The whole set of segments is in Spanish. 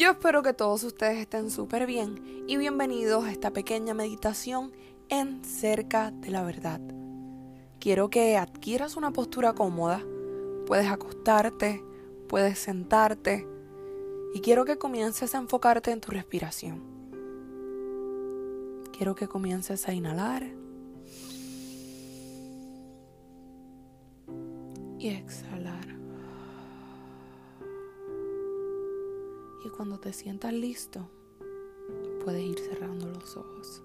Yo espero que todos ustedes estén súper bien y bienvenidos a esta pequeña meditación en cerca de la verdad. Quiero que adquieras una postura cómoda. Puedes acostarte, puedes sentarte y quiero que comiences a enfocarte en tu respiración. Quiero que comiences a inhalar y exhalar. Y cuando te sientas listo, puedes ir cerrando los ojos.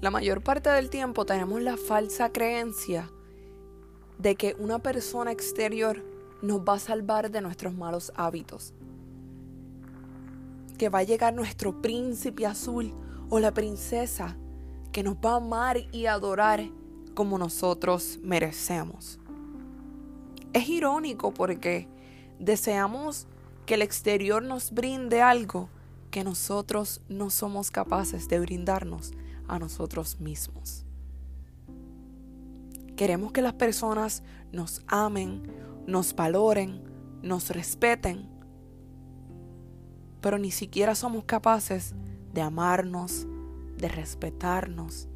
La mayor parte del tiempo tenemos la falsa creencia de que una persona exterior nos va a salvar de nuestros malos hábitos. Que va a llegar nuestro príncipe azul o la princesa que nos va a amar y adorar como nosotros merecemos. Es irónico porque deseamos que el exterior nos brinde algo que nosotros no somos capaces de brindarnos a nosotros mismos. Queremos que las personas nos amen, nos valoren, nos respeten, pero ni siquiera somos capaces de amarnos, de respetarnos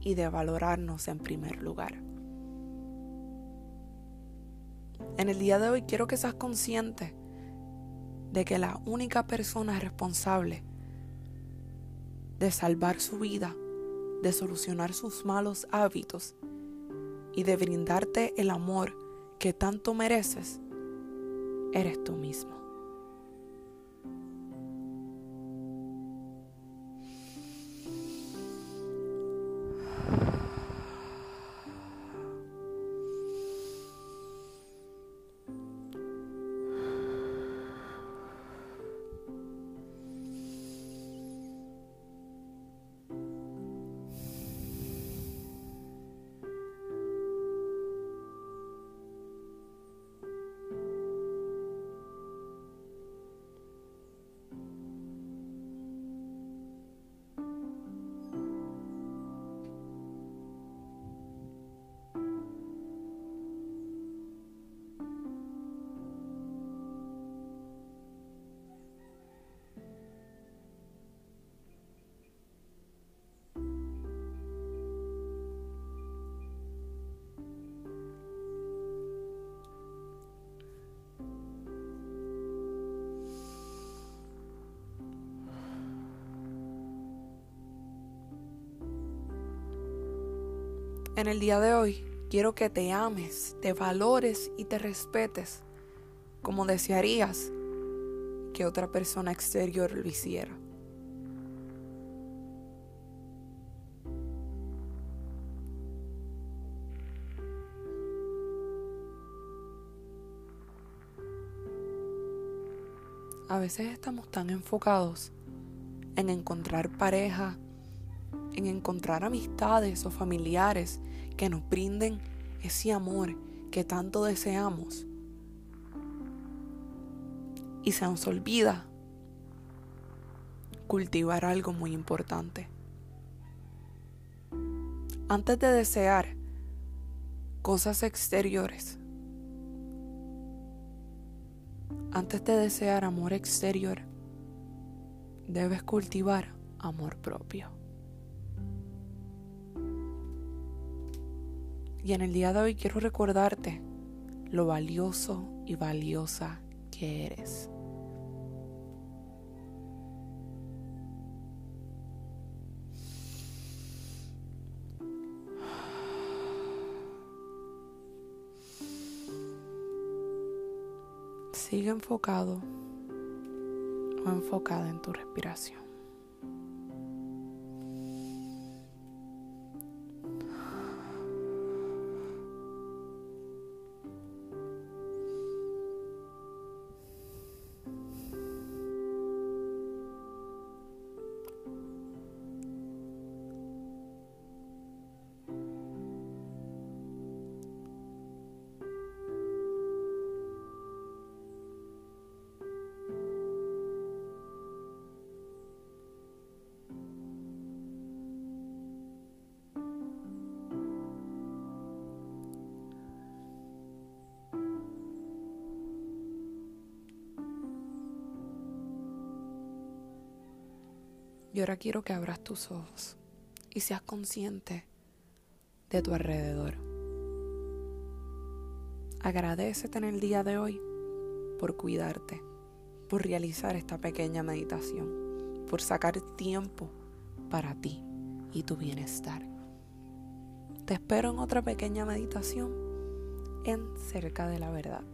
y de valorarnos en primer lugar. En el día de hoy quiero que seas consciente de que la única persona responsable de salvar su vida de solucionar sus malos hábitos y de brindarte el amor que tanto mereces, eres tú mismo. En el día de hoy quiero que te ames, te valores y te respetes como desearías que otra persona exterior lo hiciera. A veces estamos tan enfocados en encontrar pareja, en encontrar amistades o familiares que nos brinden ese amor que tanto deseamos. Y se nos olvida cultivar algo muy importante. Antes de desear cosas exteriores, antes de desear amor exterior, debes cultivar amor propio. Y en el día de hoy quiero recordarte lo valioso y valiosa que eres. Sigue enfocado o enfocada en tu respiración. Y ahora quiero que abras tus ojos y seas consciente de tu alrededor. Agradecete en el día de hoy por cuidarte, por realizar esta pequeña meditación, por sacar tiempo para ti y tu bienestar. Te espero en otra pequeña meditación en Cerca de la Verdad.